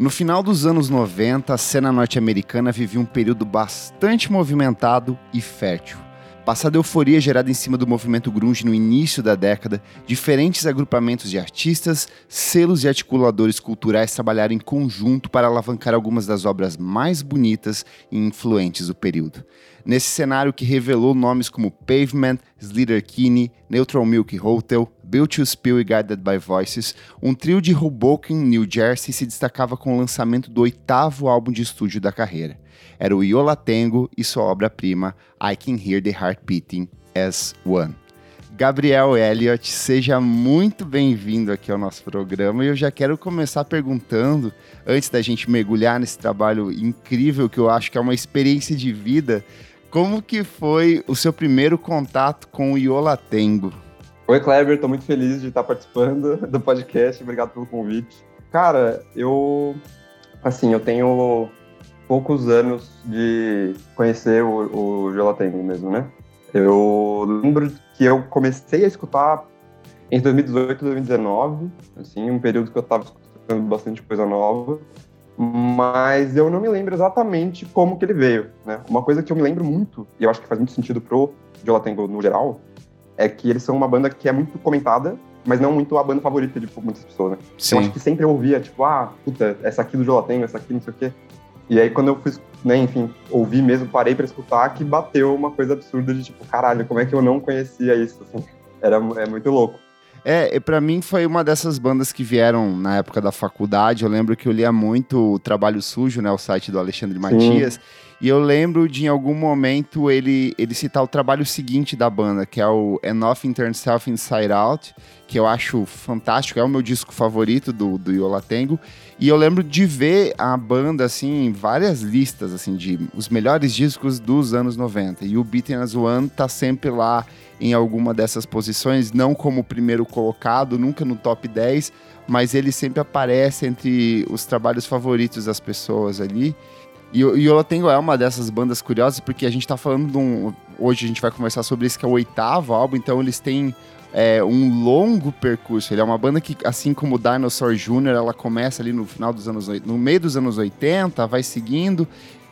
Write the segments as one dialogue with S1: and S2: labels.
S1: No final dos anos 90, a cena norte-americana vivia um período bastante movimentado e fértil. Passada a euforia gerada em cima do movimento grunge no início da década, diferentes agrupamentos de artistas, selos e articuladores culturais trabalharam em conjunto para alavancar algumas das obras mais bonitas e influentes do período. Nesse cenário que revelou nomes como Pavement, Slater Kinney, Neutral Milk Hotel, Built to Spill e Guided by Voices, um trio de Hoboken, New Jersey se destacava com o lançamento do oitavo álbum de estúdio da carreira era o Yola Tango e sua obra-prima I Can Hear the Heart Beating as One. Gabriel Elliott, seja muito bem-vindo aqui ao nosso programa e eu já quero começar perguntando, antes da gente mergulhar nesse trabalho incrível que eu acho que é uma experiência de vida, como que foi o seu primeiro contato com o Yola Tango?
S2: Oi, Kleber, estou muito feliz de estar participando do podcast, obrigado pelo convite. Cara, eu, assim, eu tenho poucos anos de conhecer o, o Jolatengo mesmo, né? Eu lembro que eu comecei a escutar em 2018 2019, assim, um período que eu estava escutando bastante coisa nova, mas eu não me lembro exatamente como que ele veio, né? Uma coisa que eu me lembro muito, e eu acho que faz muito sentido pro Jolatengo no geral, é que eles são uma banda que é muito comentada, mas não muito a banda favorita de muitas pessoas, né? Sim. Eu acho que sempre eu ouvia, tipo, ah, puta, essa aqui do Jolatengo, essa aqui não sei o quê. E aí, quando eu fui, né, enfim, ouvi mesmo, parei para escutar, que bateu uma coisa absurda de tipo, caralho, como é que eu não conhecia isso? Assim, era é muito louco.
S1: É, para mim foi uma dessas bandas que vieram na época da faculdade. Eu lembro que eu lia muito o Trabalho Sujo, né, o site do Alexandre Matias. E eu lembro de em algum momento ele, ele citar o trabalho seguinte da banda, que é o Enough Turn Self Inside Out, que eu acho fantástico, é o meu disco favorito do, do Yola Tango. E eu lembro de ver a banda, assim, em várias listas, assim, de os melhores discos dos anos 90. E o Beaten as One tá sempre lá em alguma dessas posições, não como primeiro colocado, nunca no top 10, mas ele sempre aparece entre os trabalhos favoritos das pessoas ali. E, o Tengo é uma dessas bandas curiosas, porque a gente tá falando de um. Hoje a gente vai conversar sobre isso, que é o oitavo álbum, então eles têm é, um longo percurso. Ele é uma banda que, assim como o Dinosaur Jr., ela começa ali no final dos anos no meio dos anos 80, vai seguindo.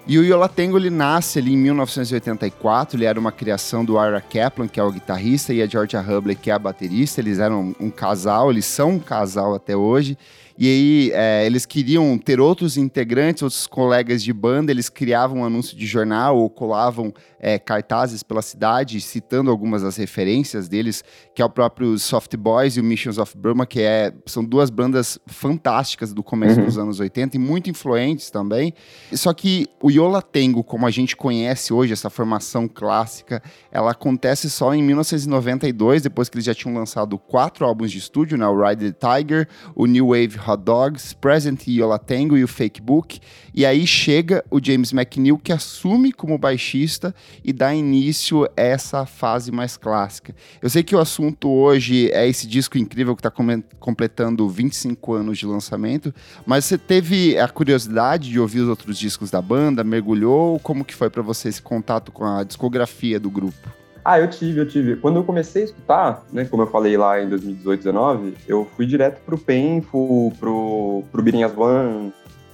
S1: E o Yolatengo ele nasce ali em 1984, ele era uma criação do Ira Kaplan, que é o guitarrista, e a Georgia Hubley, que é a baterista. Eles eram um casal, eles são um casal até hoje. E aí é, eles queriam ter outros integrantes, outros colegas de banda, eles criavam um anúncio de jornal ou colavam é, cartazes pela cidade, citando algumas das referências deles, que é o próprio Soft Boys e o Missions of Burma, que é, são duas bandas fantásticas do começo uhum. dos anos 80 e muito influentes também. Só que o Yola Tengo, como a gente conhece hoje, essa formação clássica, ela acontece só em 1992, depois que eles já tinham lançado quatro álbuns de estúdio, né? O Ride the Tiger, o New Wave Hot Dogs, Present Yola Tango e o Fake Book. E aí chega o James McNeil, que assume como baixista e dá início a essa fase mais clássica. Eu sei que o assunto hoje é esse disco incrível que está completando 25 anos de lançamento, mas você teve a curiosidade de ouvir os outros discos da banda, mergulhou? Como que foi para você esse contato com a discografia do grupo?
S2: Ah, eu tive, eu tive. Quando eu comecei a escutar, né, como eu falei lá em 2018, 2019, eu fui direto pro Painful, pro, pro Beating as One,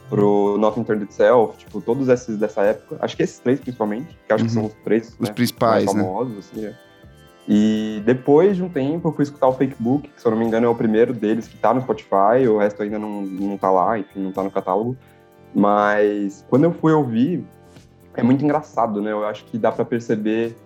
S2: pro Nothing Turned Itself, tipo, todos esses dessa época. Acho que esses três, principalmente, que acho uhum. que são os três
S1: os né, principais, mais
S2: né? famosos, assim, é. E depois de um tempo eu fui escutar o Fake Book, que se eu não me engano é o primeiro deles que tá no Spotify, o resto ainda não, não tá lá, enfim, não tá no catálogo. Mas quando eu fui ouvir, é muito engraçado, né? Eu acho que dá para perceber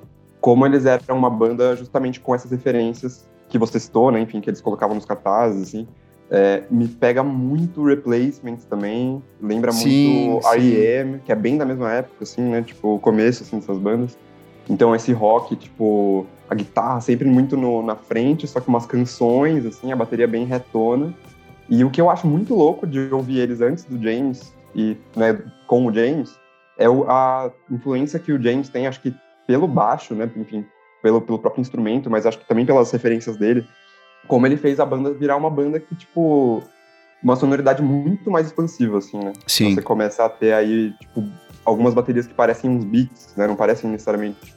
S2: como eles eram uma banda justamente com essas referências que você citou, né? Enfim, que eles colocavam nos cartazes, assim. É, me pega muito Replacements também, lembra sim, muito R.E.M., que é bem da mesma época, assim, né? Tipo, o começo, assim, dessas bandas. Então, esse rock, tipo, a guitarra sempre muito no, na frente, só que umas canções, assim, a bateria bem retona. E o que eu acho muito louco de ouvir eles antes do James e, né, com o James, é a influência que o James tem, acho que pelo baixo, né? Enfim, pelo, pelo próprio instrumento, mas acho que também pelas referências dele, como ele fez a banda virar uma banda que, tipo, uma sonoridade muito mais expansiva, assim, né?
S1: Sim.
S2: Você começa a ter aí, tipo, algumas baterias que parecem uns beats, né? Não parecem necessariamente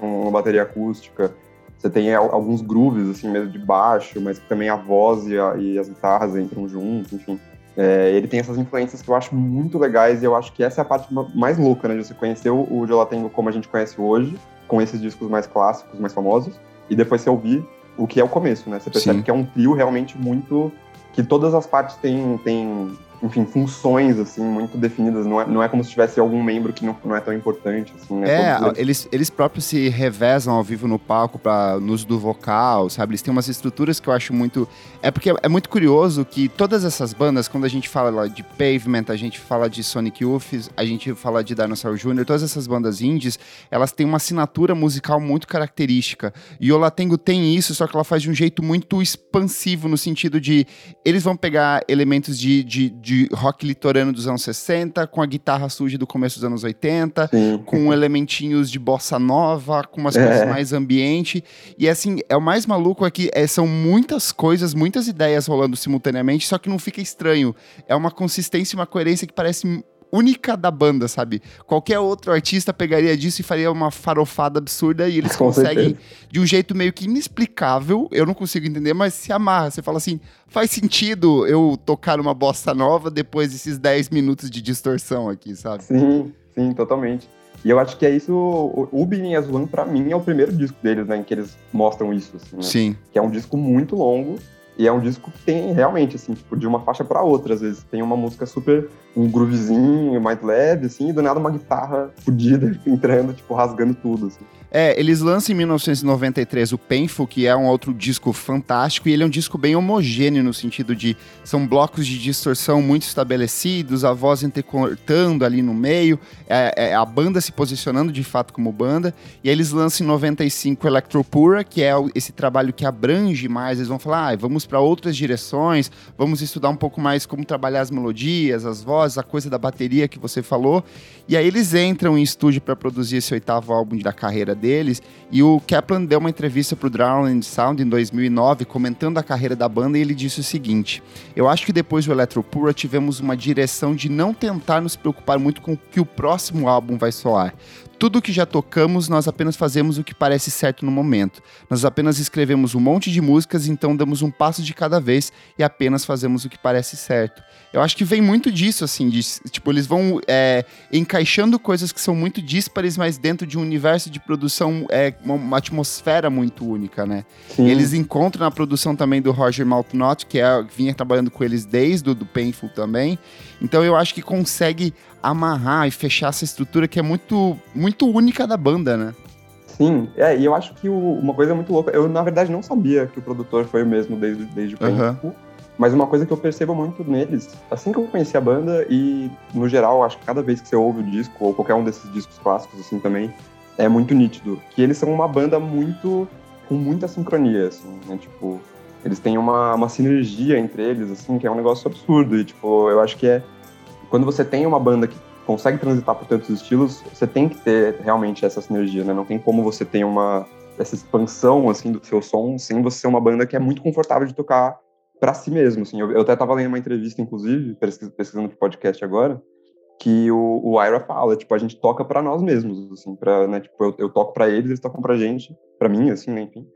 S2: uma bateria acústica. Você tem alguns grooves, assim, mesmo de baixo, mas também a voz e, a, e as guitarras entram juntos, enfim. É, ele tem essas influências que eu acho muito legais e eu acho que essa é a parte mais louca, né? De você conhecer o, o Jolatengo como a gente conhece hoje, com esses discos mais clássicos, mais famosos, e depois você ouvir o que é o começo, né? Você percebe Sim. que é um trio realmente muito. que todas as partes têm, têm enfim, funções, assim, muito definidas. Não é, não é como se tivesse algum membro que não, não é tão importante, assim, né?
S1: É, eles, eles próprios se revezam ao vivo no palco para no uso do vocal, sabe? Eles têm umas estruturas que eu acho muito... É porque é muito curioso que todas essas bandas, quando a gente fala de Pavement, a gente fala de Sonic Youth, a gente fala de Dinosaur Jr., todas essas bandas indies, elas têm uma assinatura musical muito característica. E o Latengo tem isso, só que ela faz de um jeito muito expansivo, no sentido de... Eles vão pegar elementos de, de de rock litorano dos anos 60, com a guitarra suja do começo dos anos 80, Sim. com elementinhos de bossa nova, com umas é. coisas mais ambiente. E assim, é o mais maluco é que é, são muitas coisas, muitas ideias rolando simultaneamente, só que não fica estranho. É uma consistência e uma coerência que parece única da banda, sabe? Qualquer outro artista pegaria disso e faria uma farofada absurda e eles Com conseguem, certeza. de um jeito meio que inexplicável, eu não consigo entender, mas se amarra. Você fala assim, faz sentido eu tocar uma bossa nova depois desses 10 minutos de distorção aqui, sabe?
S2: Sim, sim, totalmente. E eu acho que é isso, o, o Billy Azwan, pra mim, é o primeiro disco deles, né, em que eles mostram isso, assim, né?
S1: Sim.
S2: Que é um disco muito longo, e é um disco que tem realmente, assim, tipo, de uma faixa para outra, às vezes. Tem uma música super, um groovezinho mais leve, assim, e do nada uma guitarra fodida entrando, tipo, rasgando tudo, assim.
S1: É, eles lançam em 1993 o Painful, que é um outro disco fantástico, e ele é um disco bem homogêneo no sentido de são blocos de distorção muito estabelecidos, a voz intercortando ali no meio, é, é, a banda se posicionando de fato como banda, e aí eles lançam em 95 Electropura, que é esse trabalho que abrange mais, eles vão falar, ah, vamos para outras direções, vamos estudar um pouco mais como trabalhar as melodias, as vozes, a coisa da bateria que você falou, e aí eles entram em estúdio para produzir esse oitavo álbum da carreira deles. E o Kaplan deu uma entrevista para o Drowned Sound em 2009, comentando a carreira da banda, e ele disse o seguinte: Eu acho que depois do Electropura tivemos uma direção de não tentar nos preocupar muito com o que o próximo álbum vai soar. Tudo que já tocamos, nós apenas fazemos o que parece certo no momento. Nós apenas escrevemos um monte de músicas, então damos um passo de cada vez e apenas fazemos o que parece certo. Eu acho que vem muito disso, assim, de, tipo, eles vão é, encaixando coisas que são muito díspares, mas dentro de um universo de produção, é, uma, uma atmosfera muito única, né? E eles encontram na produção também do Roger Maltnot, que é, vinha trabalhando com eles desde o do Painful também. Então eu acho que consegue amarrar e fechar essa estrutura que é muito, muito única da banda, né?
S2: Sim, é, e eu acho que o, uma coisa muito louca, eu na verdade não sabia que o produtor foi o mesmo desde, desde o Painful, mas uma coisa que eu percebo muito neles, assim que eu conheci a banda e no geral, acho que cada vez que você ouve o disco, ou qualquer um desses discos clássicos assim também, é muito nítido, que eles são uma banda muito, com muita sincronia, assim, né, tipo, eles têm uma, uma sinergia entre eles, assim, que é um negócio absurdo. E, tipo, eu acho que é. Quando você tem uma banda que consegue transitar por tantos estilos, você tem que ter realmente essa sinergia, né? Não tem como você ter uma. essa expansão, assim, do seu som sem você ser uma banda que é muito confortável de tocar para si mesmo, assim. Eu, eu até tava lendo uma entrevista, inclusive, pesquisando pro podcast agora, que o, o Ira fala, tipo, a gente toca para nós mesmos, assim, pra, né, tipo, eu, eu toco para eles, eles tocam pra gente, para mim, assim, né, enfim.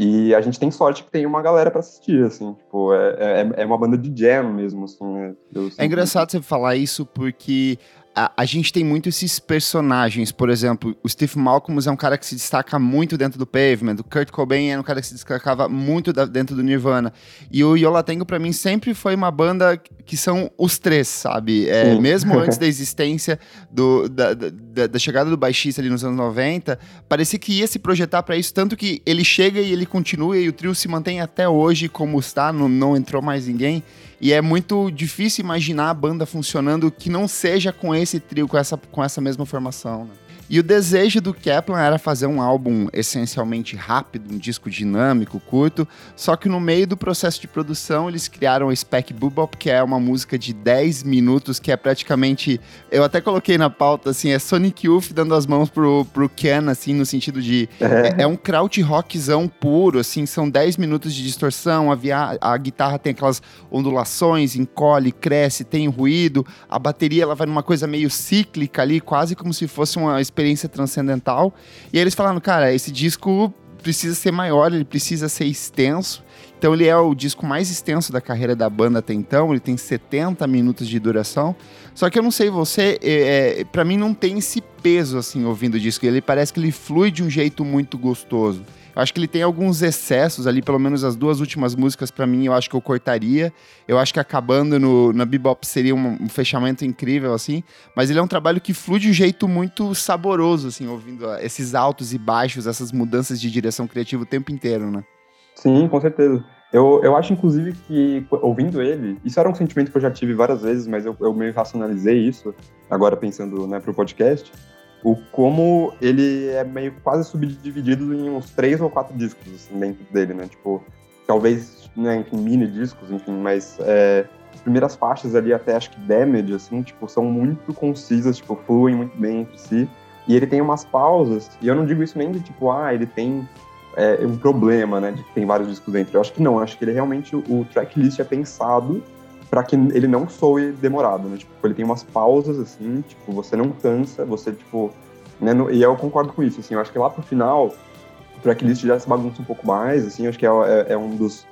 S2: E a gente tem sorte que tem uma galera para assistir, assim, tipo, é, é, é, uma banda de jam mesmo, assim, né?
S1: é engraçado você falar isso porque a, a, gente tem muito esses personagens, por exemplo, o Steve Malcolm é um cara que se destaca muito dentro do Pavement, o Kurt Cobain é um cara que se destacava muito da, dentro do Nirvana, e o Yola Tango para mim sempre foi uma banda que são os três, sabe? É, mesmo antes da existência do, da, da, da, chegada do baixista ali nos anos 90, parecia que ia se projetar para isso, tanto que ele chega e ele continua e o trio se mantém até hoje como está, não, não entrou mais ninguém. E é muito difícil imaginar a banda funcionando que não seja com esse trio, com essa, com essa mesma formação. Né? E o desejo do Kaplan era fazer um álbum essencialmente rápido, um disco dinâmico, curto, só que no meio do processo de produção eles criaram o Spec Bebop, que é uma música de 10 minutos, que é praticamente, eu até coloquei na pauta, assim, é Sonic Youth dando as mãos pro, pro Ken, assim, no sentido de, é, é um kraut rockzão puro, assim, são 10 minutos de distorção, a, via, a guitarra tem aquelas ondulações, encolhe, cresce, tem ruído, a bateria ela vai numa coisa meio cíclica ali, quase como se fosse uma experiência transcendental. E aí eles falaram, cara, esse disco precisa ser maior, ele precisa ser extenso. Então ele é o disco mais extenso da carreira da banda até então, ele tem 70 minutos de duração. Só que eu não sei você, é, é para mim não tem esse peso assim ouvindo o disco. Ele parece que ele flui de um jeito muito gostoso. Acho que ele tem alguns excessos ali, pelo menos as duas últimas músicas para mim eu acho que eu cortaria. Eu acho que acabando no, na Bebop seria um, um, fechamento incrível assim, mas ele é um trabalho que flui de um jeito muito saboroso assim, ouvindo esses altos e baixos, essas mudanças de direção criativa o tempo inteiro, né?
S2: Sim, com certeza. Eu, eu acho, inclusive, que ouvindo ele, isso era um sentimento que eu já tive várias vezes, mas eu, eu meio racionalizei isso, agora pensando né, pro podcast, o como ele é meio quase subdividido em uns três ou quatro discos assim, dentro dele, né? Tipo, talvez, né, enfim, mini discos, enfim, mas é, as primeiras faixas ali, até acho que Damage, assim, tipo, são muito concisas, tipo, fluem muito bem entre si. E ele tem umas pausas, e eu não digo isso nem de tipo, ah, ele tem é, um problema, né, de que tem vários discos dentro. Eu acho que não, acho que ele realmente, o tracklist é pensado para que ele não soe demorado, né, tipo, ele tem umas pausas, assim, tipo, você não cansa, você, tipo, né, e eu concordo com isso, assim, eu acho que lá pro final, o tracklist já se bagunça um pouco mais, assim, eu acho que é, é, é um dos,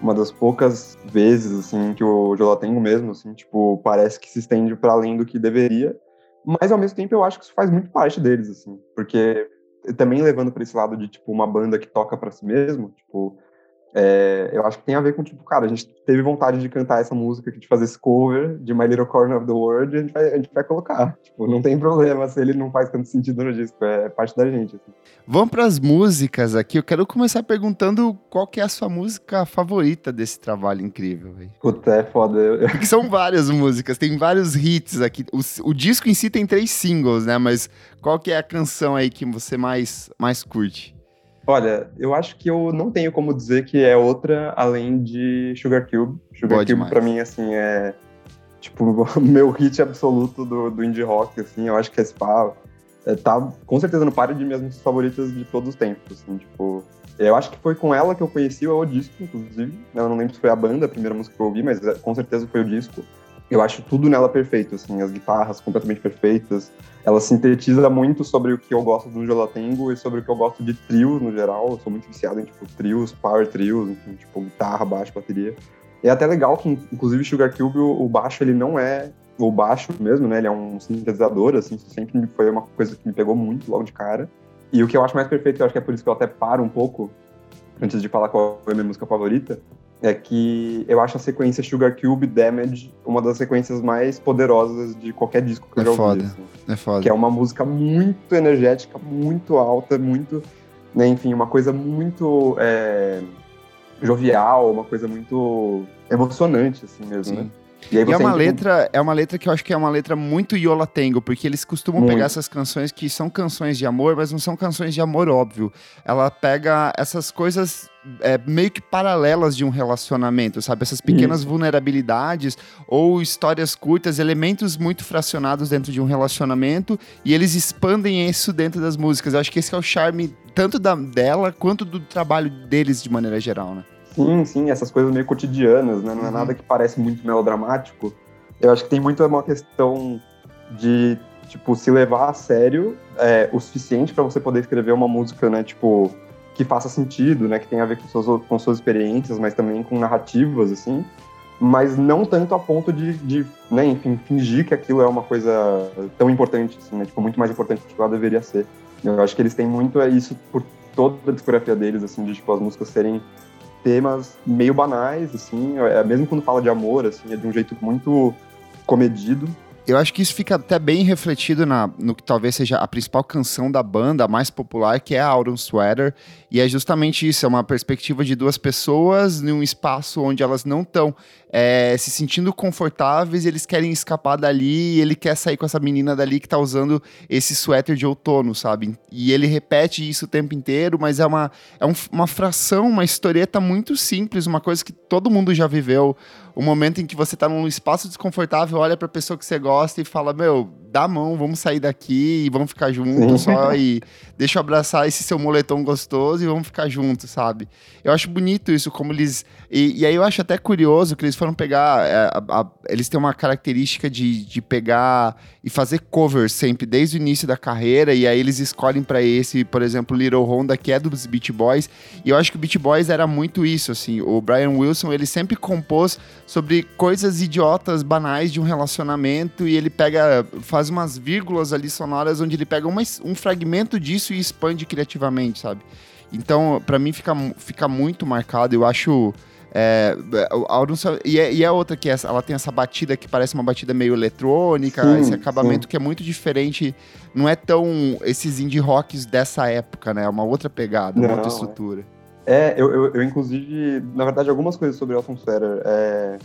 S2: uma das poucas vezes, assim, que o Jolatengo mesmo, assim, tipo, parece que se estende para além do que deveria, mas ao mesmo tempo eu acho que isso faz muito parte deles, assim, porque também levando para esse lado de, tipo, uma banda que toca para si mesmo, tipo, é, eu acho que tem a ver com, tipo, cara, a gente teve vontade de cantar essa música, de fazer esse cover de My Little Corner of the World, e a gente vai, a gente vai colocar. Tipo, não tem problema se ele não faz tanto sentido no disco, é, parte da gente. Assim.
S1: Vamos para as músicas aqui. Eu quero começar perguntando qual que é a sua música favorita desse trabalho incrível. Véio.
S2: Puta, é foda.
S1: Porque são várias músicas, tem vários hits aqui. O, o disco em si tem três singles, né? Mas qual que é a canção aí que você mais, mais curte?
S2: Olha, eu acho que eu não tenho como dizer que é outra além de Sugar Cube. Sugar Boa Cube, para mim, assim, é tipo meu hit absoluto do, do indie rock, assim. Eu acho que esse pá é, tá com certeza no par de minhas músicas favoritas de todos os tempos, assim, tipo. Eu acho que foi com ela que eu conheci o disco, inclusive. Eu não lembro se foi a banda, a primeira música que eu ouvi, mas é, com certeza foi o disco eu acho tudo nela perfeito, assim, as guitarras completamente perfeitas. Ela sintetiza muito sobre o que eu gosto do Jolatengo e sobre o que eu gosto de trios no geral. Eu sou muito viciado em, tipo, trios, power trios, enfim, tipo, guitarra, baixo, bateria. E é até legal que, inclusive, Sugar Cube, o, baixo, ele não é o baixo mesmo, né? Ele é um sintetizador, assim, isso sempre foi uma coisa que me pegou muito logo de cara. E o que eu acho mais perfeito, eu acho que é por isso que eu até paro um pouco, antes de falar qual é a minha música favorita, é que eu acho a sequência Sugar Cube Damage uma das sequências mais poderosas de qualquer disco que
S1: é
S2: eu já
S1: ouvi.
S2: Foda.
S1: Assim. É foda.
S2: Que é uma música muito energética, muito alta, muito. Né, enfim, uma coisa muito é, jovial, uma coisa muito emocionante, assim mesmo, Sim. né?
S1: E, e é uma letra, é uma letra que eu acho que é uma letra muito Yola Tango, porque eles costumam muito. pegar essas canções que são canções de amor, mas não são canções de amor óbvio. Ela pega essas coisas é, meio que paralelas de um relacionamento, sabe? Essas pequenas Isso. vulnerabilidades ou histórias curtas, elementos muito fracionados dentro de um relacionamento e eles expandem isso dentro das músicas. Eu acho que esse é o charme tanto da, dela quanto do trabalho deles de maneira geral, né?
S2: Sim, sim, essas coisas meio cotidianas, né? Não é uhum. nada que parece muito melodramático. Eu acho que tem muito uma questão de, tipo, se levar a sério é, o suficiente para você poder escrever uma música, né? Tipo, que faça sentido, né? Que tenha a ver com suas, com suas experiências, mas também com narrativas, assim. Mas não tanto a ponto de, de né, enfim, fingir que aquilo é uma coisa tão importante, assim, né? Tipo, muito mais importante do que ela deveria ser. Eu acho que eles têm muito é isso por toda a discografia deles, assim, de, tipo, as músicas serem temas meio banais, assim, é, mesmo quando fala de amor, assim, é de um jeito muito comedido.
S1: Eu acho que isso fica até bem refletido na, no que talvez seja a principal canção da banda, a mais popular, que é Autumn Sweater. E é justamente isso, é uma perspectiva de duas pessoas num espaço onde elas não estão é, se sentindo confortáveis, eles querem escapar dali e ele quer sair com essa menina dali que tá usando esse suéter de outono, sabe? E ele repete isso o tempo inteiro, mas é uma, é um, uma fração, uma historieta muito simples, uma coisa que todo mundo já viveu. O momento em que você tá num espaço desconfortável, olha pra pessoa que você gosta e fala: Meu, dá a mão, vamos sair daqui e vamos ficar juntos só e deixa eu abraçar esse seu moletom gostoso e vamos ficar juntos, sabe? Eu acho bonito isso, como eles. E, e aí eu acho até curioso que eles foram pegar. É, a, a, eles têm uma característica de, de pegar e fazer covers sempre, desde o início da carreira, e aí eles escolhem para esse, por exemplo, Little Honda, que é dos Beach Boys. E eu acho que o Beach Boys era muito isso, assim. O Brian Wilson, ele sempre compôs sobre coisas idiotas, banais de um relacionamento, e ele pega, faz umas vírgulas ali sonoras onde ele pega uma, um fragmento disso e expande criativamente, sabe? Então, para mim, fica, fica muito marcado. Eu acho. É, e, é, e é outra que é, ela tem essa batida que parece uma batida meio eletrônica, sim, esse acabamento sim. que é muito diferente. Não é tão esses indie rocks dessa época, né? É uma outra pegada, não, uma outra estrutura.
S2: É, eu, eu, eu, inclusive, na verdade, algumas coisas sobre Sweater. É,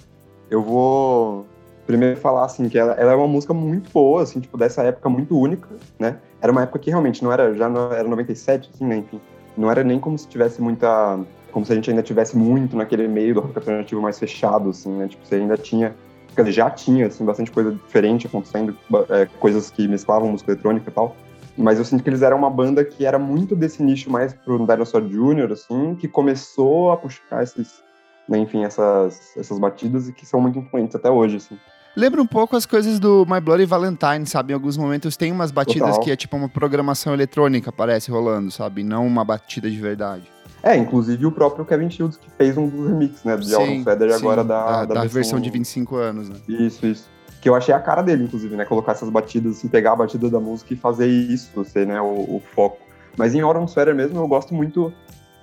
S2: eu vou primeiro falar assim que ela, ela, é uma música muito boa, assim, tipo dessa época muito única, né? Era uma época que realmente não era já não, era 97, assim, né? Enfim, não era nem como se tivesse muita como se a gente ainda tivesse muito naquele meio do rock alternativo mais fechado, assim, né? Tipo, você ainda tinha, quer dizer, já tinha, assim, bastante coisa diferente acontecendo, é, coisas que mesclavam música eletrônica e tal. Mas eu sinto que eles eram uma banda que era muito desse nicho mais pro Dinosaur Jr., assim, que começou a puxar esses, né, enfim, essas, essas batidas e que são muito influentes até hoje, assim.
S1: Lembra um pouco as coisas do My Bloody Valentine, sabe? Em alguns momentos tem umas batidas Total. que é tipo uma programação eletrônica, parece, rolando, sabe? Não uma batida de verdade.
S2: É, inclusive o próprio Kevin Shields que fez um dos remixes, né? De Alvin Feather agora da,
S1: da, da, da versão... versão de 25 anos, né?
S2: Isso, isso. Que eu achei a cara dele, inclusive, né? Colocar essas batidas, assim, pegar a batida da música e fazer isso, ser, né? O, o foco. Mas em Autumn Sweater mesmo, eu gosto muito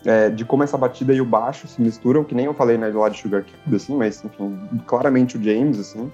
S2: é, de como essa batida e o baixo se misturam, que nem eu falei, né, do lado de Sugar Cube, assim, mas, enfim, claramente o James, assim.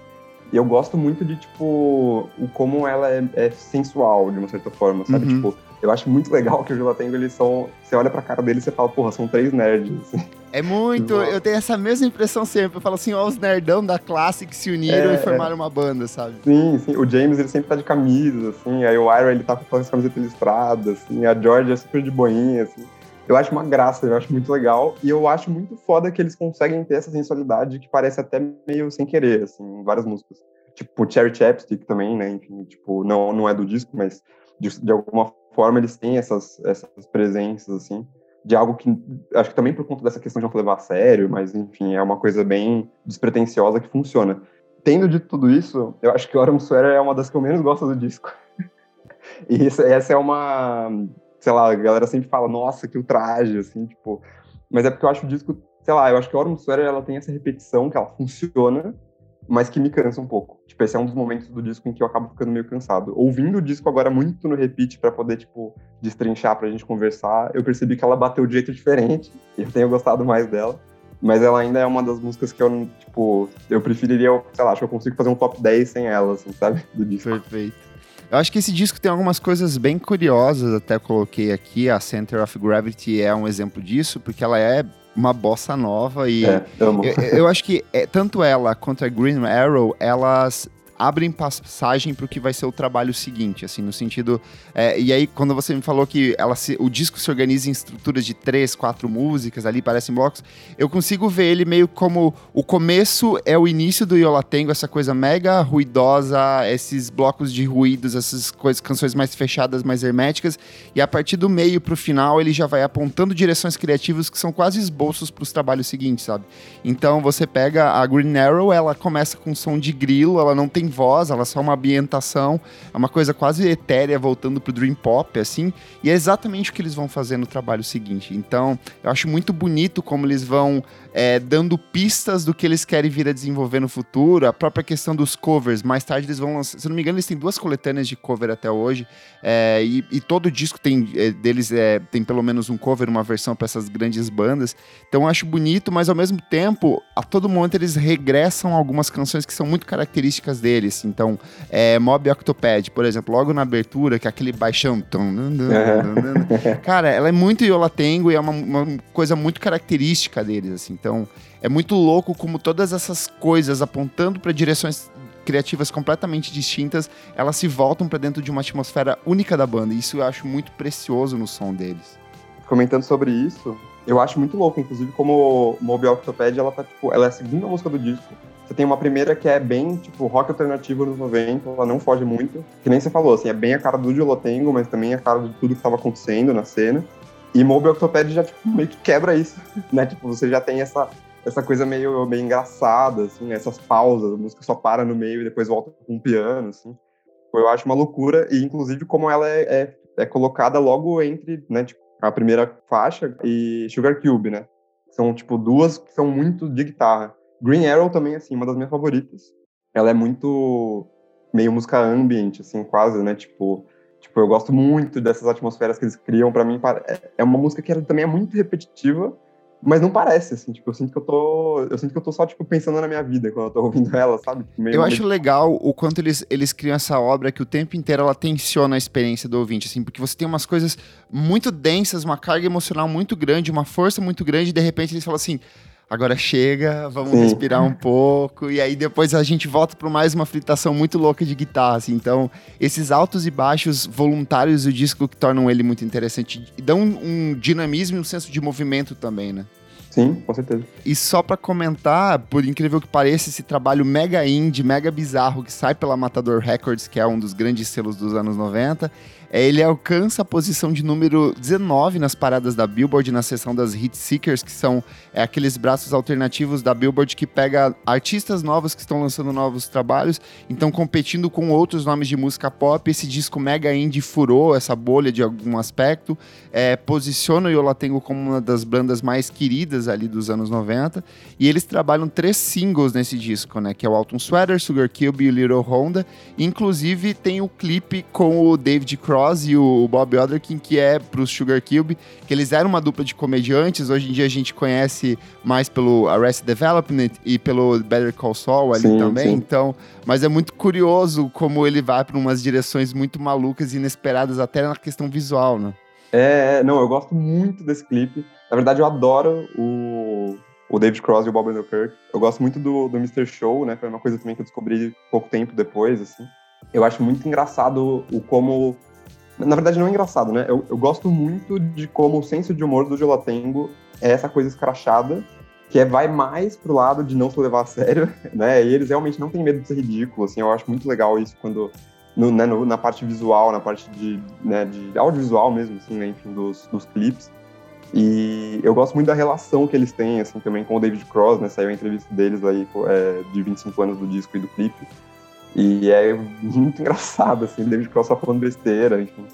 S2: E eu gosto muito de, tipo, o como ela é, é sensual, de uma certa forma, sabe? Uhum. Tipo, eu acho muito legal que o Gelatengo, eles são. Você olha pra cara deles e você fala, porra, são três nerds. Assim.
S1: É muito, eu tenho essa mesma impressão sempre. Eu falo assim, ó, os nerdão da classe que se uniram é, e formaram uma banda, sabe?
S2: Sim, sim. O James, ele sempre tá de camisa, assim. Aí o Iron, ele tá com as camisetas listradas, assim. A George é super de boinha, assim. Eu acho uma graça, eu acho muito legal. E eu acho muito foda que eles conseguem ter essa sensualidade que parece até meio sem querer, assim, em várias músicas. Tipo, Cherry Chapstick também, né? Enfim, tipo, não, não é do disco, mas de, de alguma forma eles têm essas, essas presenças, assim, de algo que, acho que também por conta dessa questão de não levar a sério, mas, enfim, é uma coisa bem despretensiosa que funciona. Tendo dito tudo isso, eu acho que Autumn Sweater é uma das que eu menos gosto do disco. e essa é uma sei lá, a galera sempre fala, nossa, que ultraje, assim, tipo. Mas é porque eu acho o disco, sei lá, eu acho que a Sweater ela tem essa repetição que ela funciona, mas que me cansa um pouco. Tipo, esse é um dos momentos do disco em que eu acabo ficando meio cansado. Ouvindo o disco agora muito no repeat para poder, tipo, destrinchar pra gente conversar, eu percebi que ela bateu de jeito diferente e eu tenho gostado mais dela. Mas ela ainda é uma das músicas que eu, tipo, eu preferiria, sei lá, acho que eu consigo fazer um top 10 sem ela, assim, sabe?
S1: Do disco. Perfeito. Eu acho que esse disco tem algumas coisas bem curiosas, até coloquei aqui. A Center of Gravity é um exemplo disso, porque ela é uma bossa nova e é, eu, eu, acho que é, tanto ela quanto a Green Arrow, elas abrem passagem para o que vai ser o trabalho seguinte, assim, no sentido. É, e aí, quando você me falou que ela se, o disco se organiza em estruturas de três, quatro músicas ali, parecem blocos, eu consigo ver ele meio como o começo é o início do Yolatengo, essa coisa mega ruidosa, esses blocos de ruídos, essas coisas, canções mais fechadas, mais herméticas, e a partir do meio para o final ele já vai apontando direções criativas que são quase esboços para os trabalhos seguintes, sabe? Então você pega a Green Arrow, ela começa com som de grilo, ela não tem voz, ela é só uma ambientação, é uma coisa quase etérea voltando pro Dream Pop, assim, e é exatamente o que eles vão fazer no trabalho seguinte. Então, eu acho muito bonito como eles vão é, dando pistas do que eles querem vir a desenvolver no futuro, a própria questão dos covers. Mais tarde eles vão lançar, se não me engano, eles têm duas coletâneas de cover até hoje, é, e, e, todo disco tem é, deles é, tem pelo menos um cover, uma versão para essas grandes bandas. Então eu acho bonito, mas ao mesmo tempo, a todo momento eles regressam algumas canções que são muito características deles. Então, é, Mob Octopad, por exemplo, logo na abertura, que é aquele baixão. cara, ela é muito Yola Tengo e é uma, uma coisa muito característica deles, assim. Então, é muito louco como todas essas coisas apontando para direções criativas completamente distintas, elas se voltam para dentro de uma atmosfera única da banda. E isso eu acho muito precioso no som deles.
S2: Comentando sobre isso, eu acho muito louco, inclusive, como Mobile Octopad, ela tá, tipo, ela é a segunda música do disco. Você tem uma primeira que é bem, tipo, rock alternativo nos 90, ela não foge muito. Que nem você falou, assim, é bem a cara do Jolotengo, mas também a cara de tudo que estava acontecendo na cena. E Mobile Octopad já, tipo, meio que quebra isso, né? Tipo, você já tem essa, essa coisa meio, meio engraçada, assim, essas pausas, a música só para no meio e depois volta com um piano, assim. Eu acho uma loucura, e inclusive como ela é, é, é colocada logo entre, né, tipo, a primeira faixa e Sugar Cube, né? São, tipo, duas que são muito de guitarra. Green Arrow também, assim, uma das minhas favoritas. Ela é muito meio música ambient, assim, quase, né? Tipo, tipo eu gosto muito dessas atmosferas que eles criam. para mim, é, é uma música que também é muito repetitiva, mas não parece, assim, tipo, eu sinto que eu tô. Eu sinto que eu tô só, tipo, pensando na minha vida quando eu tô ouvindo ela, sabe? Tipo,
S1: meio eu acho legal o quanto eles, eles criam essa obra que o tempo inteiro ela tensiona a experiência do ouvinte, assim, porque você tem umas coisas muito densas, uma carga emocional muito grande, uma força muito grande, e de repente eles falam assim agora chega, vamos Sim. respirar um pouco, e aí depois a gente volta para mais uma fritação muito louca de guitarra, assim. Então, esses altos e baixos voluntários do disco que tornam ele muito interessante e dão um dinamismo e um senso de movimento também, né?
S2: Sim, com certeza.
S1: E só para comentar, por incrível que pareça, esse trabalho mega indie, mega bizarro que sai pela Matador Records, que é um dos grandes selos dos anos 90, é, ele alcança a posição de número 19 nas paradas da Billboard, na seção das Hit Seekers, que são é, aqueles braços alternativos da Billboard que pega artistas novos que estão lançando novos trabalhos, então competindo com outros nomes de música pop. Esse disco mega indie furou essa bolha de algum aspecto, é, posiciona o Yolatengo como uma das bandas mais queridas ali dos anos 90, e eles trabalham três singles nesse disco, né, que é o Alton Sweater, Sugar Cube e Little Honda, inclusive tem o clipe com o David Cross e o Bob Oderkin, que é pros Sugar Cube, que eles eram uma dupla de comediantes, hoje em dia a gente conhece mais pelo Arrested Development e pelo Better Call Saul ali sim, também, sim. então, mas é muito curioso como ele vai para umas direções muito malucas e inesperadas até na questão visual, né?
S2: É, não, eu gosto muito desse clipe. Na verdade, eu adoro o, o David Cross e o Bob Odenkirk. Eu gosto muito do, do Mr. Show, né? Foi uma coisa também que eu descobri pouco tempo depois, assim. Eu acho muito engraçado o como na verdade, não é engraçado, né? Eu, eu gosto muito de como o senso de humor do Jolatengo é essa coisa escrachada, que é, vai mais pro lado de não se levar a sério, né? E eles realmente não têm medo de ser ridículo, assim. Eu acho muito legal isso quando... No, né, no, na parte visual, na parte de, né, de audiovisual mesmo, assim, né, enfim, dos, dos clipes. E eu gosto muito da relação que eles têm, assim, também com o David Cross, né? Saiu a entrevista deles aí é, de 25 anos do disco e do clipe. E é muito engraçado, assim, David Cross só falando besteira, enfim.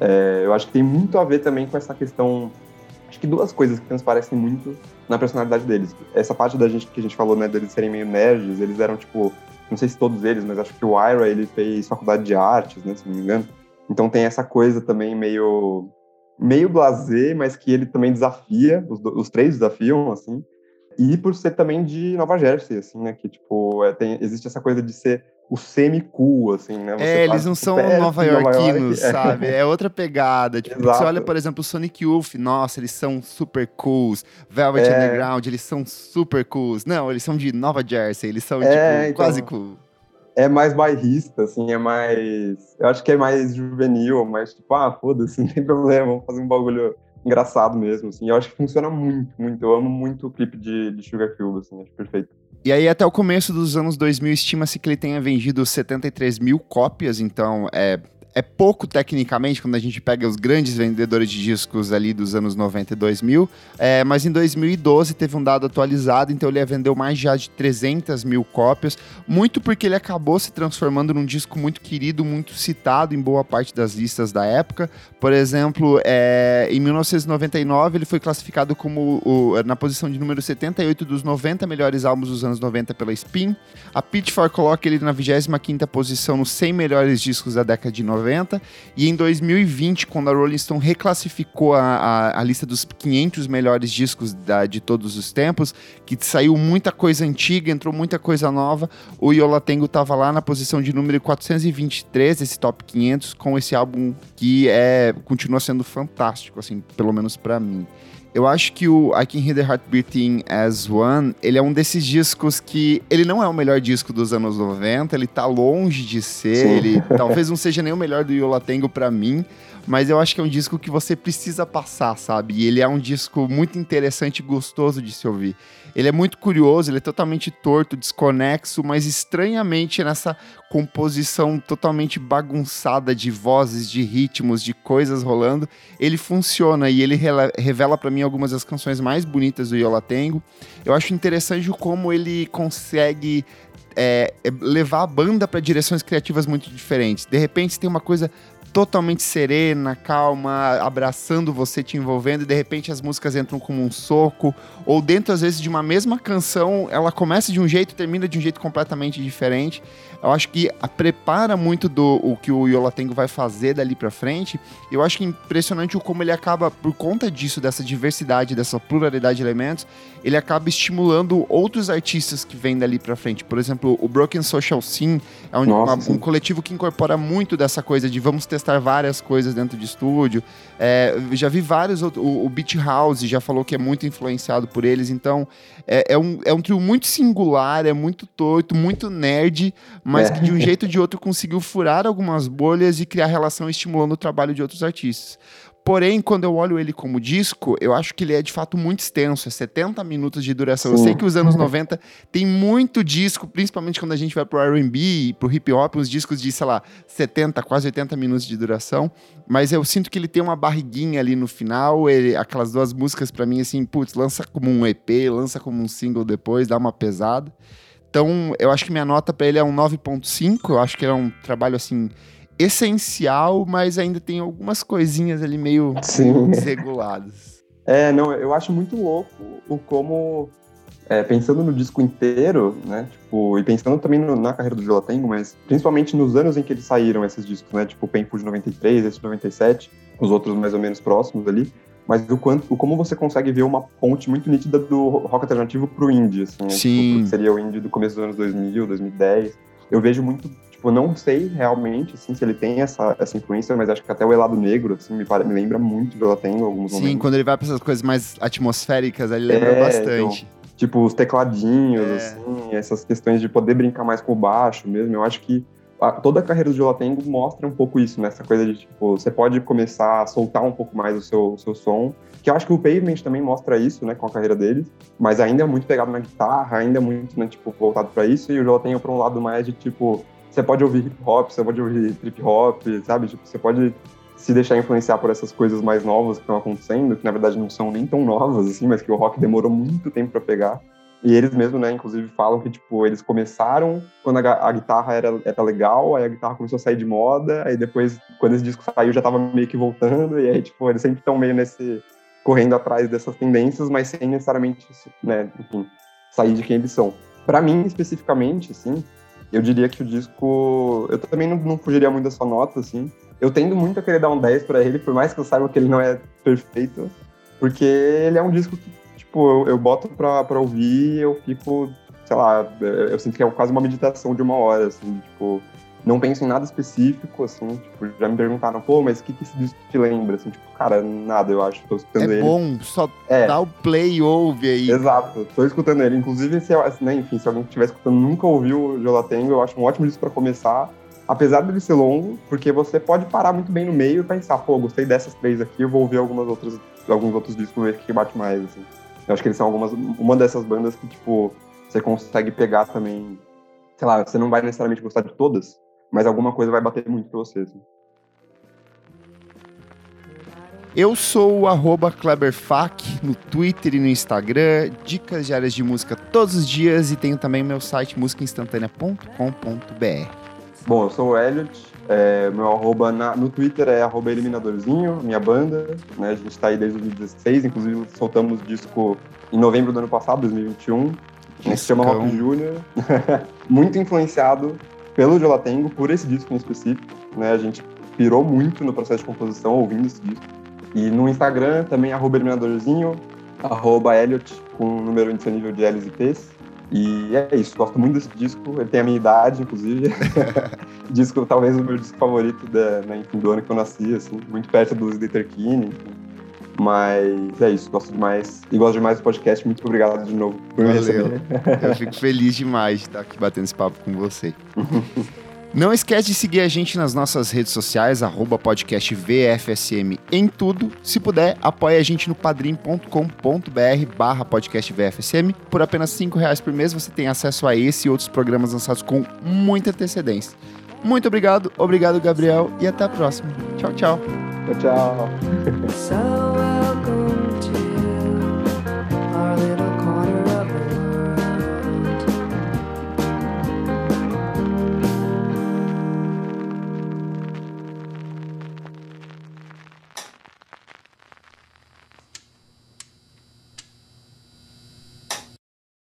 S2: É, eu acho que tem muito a ver também com essa questão. Acho que duas coisas que transparecem muito na personalidade deles. Essa parte da gente que a gente falou, né, deles serem meio nerds, eles eram tipo, não sei se todos eles, mas acho que o Ira ele fez faculdade de artes, né, se não me engano. Então tem essa coisa também meio meio blasé, mas que ele também desafia, os, os três desafiam, assim. E por ser também de Nova Jersey, assim, né, que tipo, é, tem, existe essa coisa de ser o semi-cool, assim, né?
S1: Você é, eles não são Nova sabe? É outra pegada. Tipo, você olha, por exemplo, o Sonic Youth, nossa, eles são super cools. Velvet é... Underground, eles são super cools. Não, eles são de Nova Jersey, eles são, é, tipo, então, quase cool.
S2: É mais bairrista, assim, é mais... Eu acho que é mais juvenil, mais tipo, ah, foda-se, não tem problema, vamos fazer um bagulho engraçado mesmo, assim. Eu acho que funciona muito, muito. Eu amo muito o clipe de, de Sugar Cube, assim, acho perfeito.
S1: E aí, até o começo dos anos 2000, estima-se que ele tenha vendido 73 mil cópias, então é é pouco tecnicamente quando a gente pega os grandes vendedores de discos ali dos anos 90 e 2000, é, mas em 2012 teve um dado atualizado, então ele vendeu mais já de 300 mil cópias, muito porque ele acabou se transformando num disco muito querido, muito citado em boa parte das listas da época. Por exemplo, é, em 1999 ele foi classificado como o, na posição de número 78 dos 90 melhores álbuns dos anos 90 pela Spin. A Pitchfork coloca ele na 25ª posição nos 100 melhores discos da década de 90 90. E em 2020, quando a Rolling Stone reclassificou a, a, a lista dos 500 melhores discos da, de todos os tempos, que saiu muita coisa antiga, entrou muita coisa nova, o Yola Tengo estava lá na posição de número 423, esse top 500, com esse álbum que é continua sendo fantástico, assim, pelo menos para mim. Eu acho que o I Can Hear the Heart Beating as One, ele é um desses discos que ele não é o melhor disco dos anos 90, ele tá longe de ser, Sim. ele talvez não seja nem o melhor do Yola Tango para mim, mas eu acho que é um disco que você precisa passar, sabe? E ele é um disco muito interessante e gostoso de se ouvir. Ele é muito curioso, ele é totalmente torto, desconexo, mas estranhamente nessa composição totalmente bagunçada de vozes, de ritmos, de coisas rolando, ele funciona e ele revela para mim algumas das canções mais bonitas do Yola Tengo. Eu acho interessante como ele consegue é, levar a banda para direções criativas muito diferentes. De repente tem uma coisa totalmente serena, calma, abraçando você, te envolvendo, e de repente as músicas entram como um soco, ou dentro, às vezes, de uma mesma canção, ela começa de um jeito e termina de um jeito completamente diferente. Eu acho que a prepara muito do o que o Yola Tengo vai fazer dali para frente. Eu acho que é impressionante o como ele acaba, por conta disso, dessa diversidade, dessa pluralidade de elementos, ele acaba estimulando outros artistas que vêm dali para frente. Por exemplo, o Broken Social Scene é um, Nossa, uma, um coletivo que incorpora muito dessa coisa de vamos testar várias coisas dentro de estúdio. É, já vi vários outros. O, o Beat House já falou que é muito influenciado por eles. Então, é, é, um, é um trio muito singular, é muito torto, muito nerd, mas é. que de um jeito ou de outro conseguiu furar algumas bolhas e criar relação estimulando o trabalho de outros artistas. Porém, quando eu olho ele como disco, eu acho que ele é de fato muito extenso, é 70 minutos de duração. Sim. Eu sei que os anos 90 tem muito disco, principalmente quando a gente vai pro R&B, pro hip hop, uns discos de, sei lá, 70, quase 80 minutos de duração, mas eu sinto que ele tem uma barriguinha ali no final, ele, aquelas duas músicas para mim assim, putz, lança como um EP, lança como um single depois, dá uma pesada. Então, eu acho que minha nota para ele é um 9.5, eu acho que é um trabalho assim essencial, mas ainda tem algumas coisinhas ali meio Sim. desreguladas.
S2: É, não, eu acho muito louco o como, é, pensando no disco inteiro, né, tipo, e pensando também no, na carreira do Jolatengo, mas principalmente nos anos em que eles saíram esses discos, né, tipo, Painful de 93, esse de 97, os outros mais ou menos próximos ali, mas o quanto, o como você consegue ver uma ponte muito nítida do rock alternativo pro indie, assim, né,
S1: Sim.
S2: Tipo, seria o indie do começo dos anos 2000, 2010, eu vejo muito Tipo, não sei realmente, assim, se ele tem essa, essa influência, mas acho que até o Elado Negro, assim, me, me lembra muito de Lateng em alguns
S1: Sim,
S2: momentos.
S1: quando ele vai para essas coisas mais atmosféricas, ele lembra é, bastante.
S2: Então, tipo, os tecladinhos, é. assim, essas questões de poder brincar mais com o baixo mesmo, eu acho que a, toda a carreira do Jolatengo mostra um pouco isso, né? Essa coisa de, tipo, você pode começar a soltar um pouco mais o seu, o seu som, que eu acho que o Pavement também mostra isso, né, com a carreira deles, mas ainda é muito pegado na guitarra, ainda é muito, né, tipo, voltado para isso, e o Jolatengo para um lado mais de, tipo, você pode ouvir hip hop, você pode ouvir trip hop, sabe? Tipo, você pode se deixar influenciar por essas coisas mais novas que estão acontecendo, que na verdade não são nem tão novas assim, mas que o rock demorou muito tempo para pegar. E eles mesmo, né, inclusive falam que tipo, eles começaram quando a, a, guitarra era, era legal, aí a guitarra começou a sair de moda, aí depois quando esse disco saiu já tava meio que voltando, e aí tipo, eles sempre estão meio nesse correndo atrás dessas tendências, mas sem necessariamente, né, enfim, sair de quem eles são. Para mim especificamente, assim, eu diria que o disco. Eu também não, não fugiria muito da sua nota, assim. Eu tendo muito a querer dar um 10 para ele, por mais que eu saiba que ele não é perfeito, porque ele é um disco que, tipo, eu, eu boto pra, pra ouvir eu fico, sei lá, eu sinto que é quase uma meditação de uma hora, assim, tipo, não penso em nada específico, assim, tipo, já me perguntaram, pô, mas o que, que esse disco te lembra? Assim, tipo, cara, nada, eu acho, tô escutando
S1: é
S2: ele.
S1: É bom, só é. dá o play e ouve aí.
S2: Exato, tô escutando ele. Inclusive, se, né, enfim, se alguém estiver escutando nunca ouviu o Jolatengo, eu acho um ótimo disco pra começar, apesar dele ser longo, porque você pode parar muito bem no meio e pensar, pô, gostei dessas três aqui, eu vou ouvir algumas outras, alguns outros discos, ver o que bate mais, assim. Eu acho que eles são algumas, uma dessas bandas que, tipo, você consegue pegar também, sei lá, você não vai necessariamente gostar de todas, mas alguma coisa vai bater muito pra vocês. Assim.
S1: Eu sou o arroba KleberFac no Twitter e no Instagram, dicas diárias de música todos os dias e tenho também meu site musicainstantanea.com.br.
S2: Bom, eu sou o Elliot, é, meu arroba na, no Twitter é arroba eliminadorzinho, minha banda, né, a gente está aí desde 2016, inclusive soltamos disco em novembro do ano passado, 2021, que se chama Rock Júnior, muito influenciado pelo Jolatengo, por esse disco em específico, né? A gente pirou muito no processo de composição ouvindo esse disco. E no Instagram também, arroba eliminadorzinho, arroba Elliot, com um número indisponível de L's e P's. E é isso, gosto muito desse disco, ele tem a minha idade, inclusive. disco, talvez o meu disco favorito da, né, enfim, do ano que eu nasci, assim, muito perto do Slater Kinney. Mas é isso, gosto demais. E gosto demais do podcast. Muito obrigado de novo por me receber.
S1: Eu fico feliz demais de estar aqui batendo esse papo com você. Não esquece de seguir a gente nas nossas redes sociais, arroba podcast VFSM em tudo. Se puder, apoie a gente no padrim.com.br barra podcast VFSM. Por apenas cinco reais por mês você tem acesso a esse e outros programas lançados com muita antecedência. Muito obrigado, obrigado Gabriel e até a próxima. Tchau, tchau.
S2: Tchau, tchau.